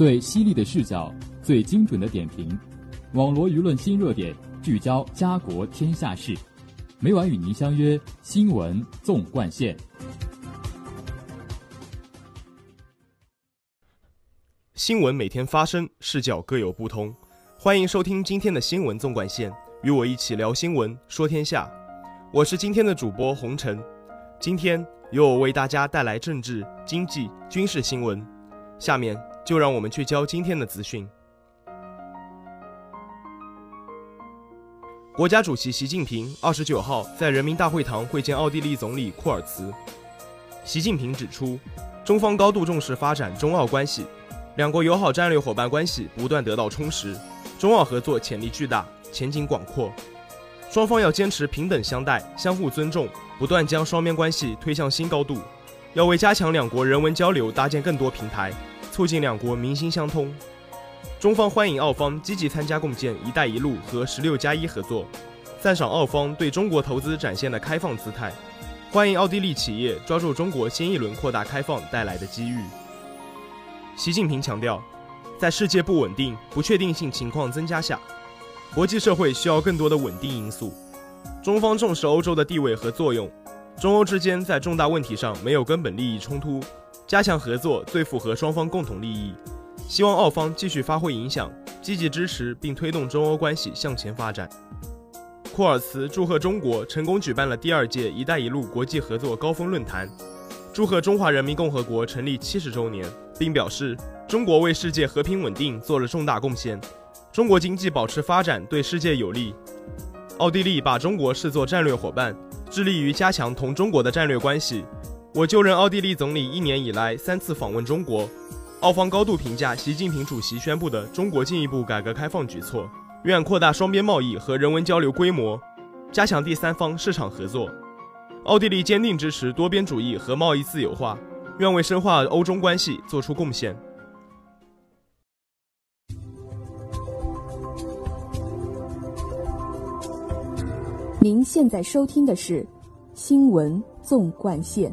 最犀利的视角，最精准的点评，网罗舆论新热点，聚焦家国天下事。每晚与您相约《新闻纵贯线》。新闻每天发生，视角各有不同。欢迎收听今天的《新闻纵贯线》，与我一起聊新闻，说天下。我是今天的主播红尘。今天由我为大家带来政治、经济、军事新闻。下面就让我们聚焦今天的资讯。国家主席习近平二十九号在人民大会堂会见奥地利总理库尔茨。习近平指出，中方高度重视发展中澳关系，两国友好战略伙伴关系不断得到充实，中澳合作潜力巨大，前景广阔。双方要坚持平等相待、相互尊重，不断将双边关系推向新高度。要为加强两国人文交流搭建更多平台，促进两国民心相通。中方欢迎澳方积极参加共建“一带一路”和“十六加一”合作，赞赏澳方对中国投资展现的开放姿态，欢迎奥地利企业抓住中国新一轮扩大开放带来的机遇。习近平强调，在世界不稳定、不确定性情况增加下。国际社会需要更多的稳定因素。中方重视欧洲的地位和作用，中欧之间在重大问题上没有根本利益冲突，加强合作最符合双方共同利益。希望澳方继续发挥影响，积极支持并推动中欧关系向前发展。库尔茨祝贺中国成功举办了第二届“一带一路”国际合作高峰论坛，祝贺中华人民共和国成立七十周年，并表示中国为世界和平稳定做了重大贡献。中国经济保持发展对世界有利。奥地利把中国视作战略伙伴，致力于加强同中国的战略关系。我就任奥地利总理一年以来三次访问中国，澳方高度评价习近平主席宣布的中国进一步改革开放举措，愿扩大双边贸易和人文交流规模，加强第三方市场合作。奥地利坚定支持多边主义和贸易自由化，愿为深化欧中关系做出贡献。您现在收听的是《新闻纵贯线》。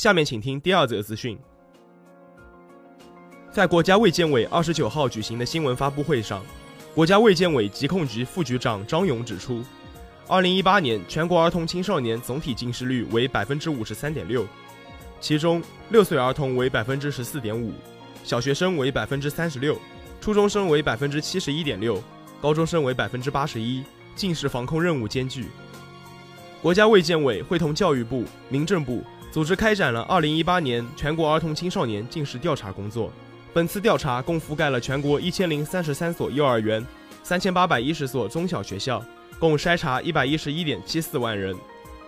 下面请听第二则资讯。在国家卫健委二十九号举行的新闻发布会上，国家卫健委疾控局副局长张勇指出，二零一八年全国儿童青少年总体近视率为百分之五十三点六，其中六岁儿童为百分之十四点五，小学生为百分之三十六。初中生为百分之七十一点六，高中生为百分之八十一，近视防控任务艰巨。国家卫健委会同教育部、民政部组织开展了二零一八年全国儿童青少年近视调查工作。本次调查共覆盖了全国一千零三十三所幼儿园、三千八百一十所中小学校，共筛查一百一十一点七四万人，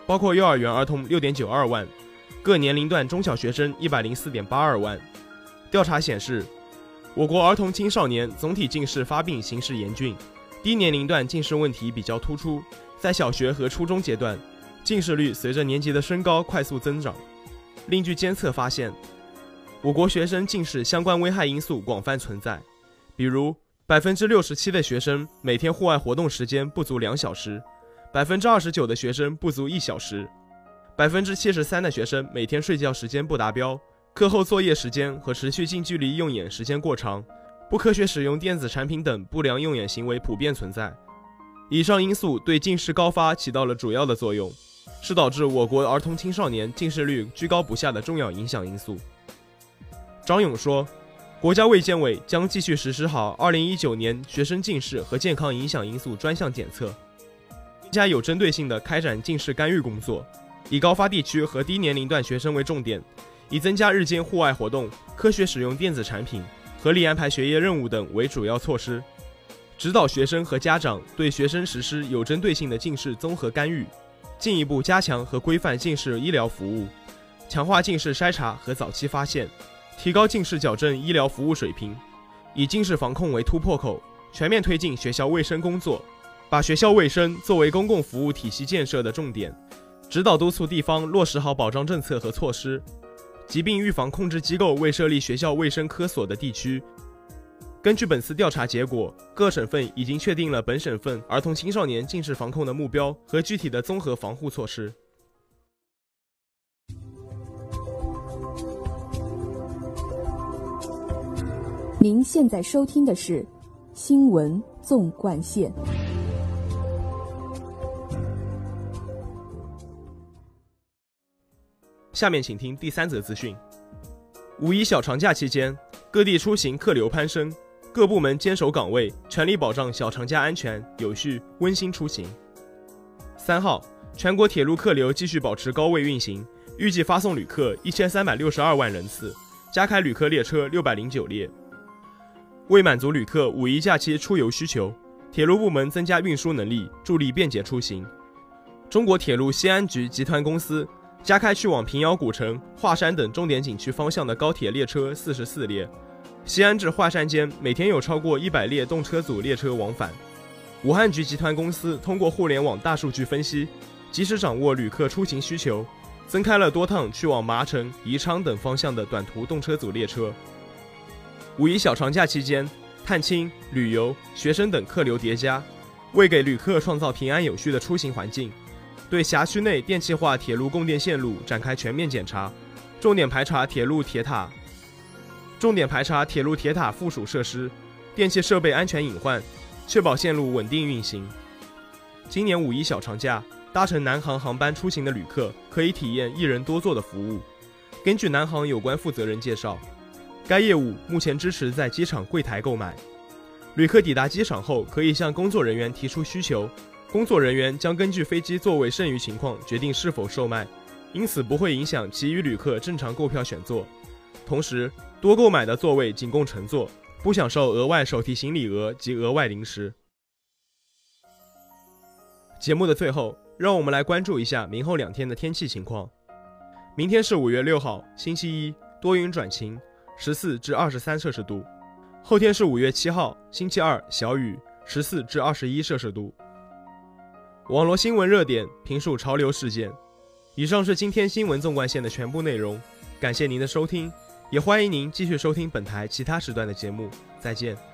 包括幼儿园儿童六点九二万，各年龄段中小学生一百零四点八二万。调查显示。我国儿童青少年总体近视发病形势严峻，低年龄段近视问题比较突出。在小学和初中阶段，近视率随着年级的升高快速增长。另据监测发现，我国学生近视相关危害因素广泛存在，比如百分之六十七的学生每天户外活动时间不足两小时，百分之二十九的学生不足一小时，百分之七十三的学生每天睡觉时间不达标。课后作业时间和持续近距离用眼时间过长，不科学使用电子产品等不良用眼行为普遍存在。以上因素对近视高发起到了主要的作用，是导致我国儿童青少年近视率居高不下的重要影响因素。张勇说，国家卫健委将继续实施好2019年学生近视和健康影响因素专项检测，更加有针对性地开展近视干预工作，以高发地区和低年龄段学生为重点。以增加日间户外活动、科学使用电子产品、合理安排学业任务等为主要措施，指导学生和家长对学生实施有针对性的近视综合干预，进一步加强和规范近视医疗服务，强化近视筛查和早期发现，提高近视矫正医疗服务水平，以近视防控为突破口，全面推进学校卫生工作，把学校卫生作为公共服务体系建设的重点，指导督促地方落实好保障政策和措施。疾病预防控制机构未设立学校卫生科所的地区，根据本次调查结果各省份已经确定了本省份儿童青少年近视防控的目标和具体的综合防护措施。您现在收听的是新闻纵贯线。下面请听第三则资讯。五一小长假期间各地出行客流攀升各部门坚守岗位，全力保障小长假安全、有序、温馨出行。三号，全国铁路客流继续保持高位运行，预计发送旅客一千三百六十二万人次，加开旅客列车六百零九列。为满足旅客五一假期出游需求，铁路部门增加运输能力，助力便捷出行。中国铁路西安局集团公司。加开去往平遥古城、华山等重点景区方向的高铁列车四十四列，西安至华山间每天有超过一百列动车组列车往返。武汉局集团公司通过互联网大数据分析，及时掌握旅客出行需求，增开了多趟去往麻城、宜昌等方向的短途动车组列车。五一小长假期间，探亲、旅游、学生等客流叠加，为给旅客创造平安有序的出行环境。对辖区内电气化铁路供电线路展开全面检查，重点排查铁路铁塔，重点排查铁路铁塔附属设施、电气设备安全隐患，确保线路稳定运行。今年五一小长假，搭乘南航航班出行的旅客可以体验一人多座的服务。根据南航有关负责人介绍，该业务目前支持在机场柜台购买，旅客抵达机场后可以向工作人员提出需求。工作人员将根据飞机座位剩余情况决定是否售卖，因此不会影响其余旅客正常购票选座。同时，多购买的座位仅供乘坐，不享受额外手提行李额及额外零食。节目的最后，让我们来关注一下明后两天的天气情况。明天是五月六号，星期一，多云转晴，十四至二十三摄氏度。后天是五月七号，星期二，小雨，十四至二十一摄氏度。网络新闻热点，评述潮流事件。以上是今天新闻纵贯线的全部内容，感谢您的收听，也欢迎您继续收听本台其他时段的节目。再见。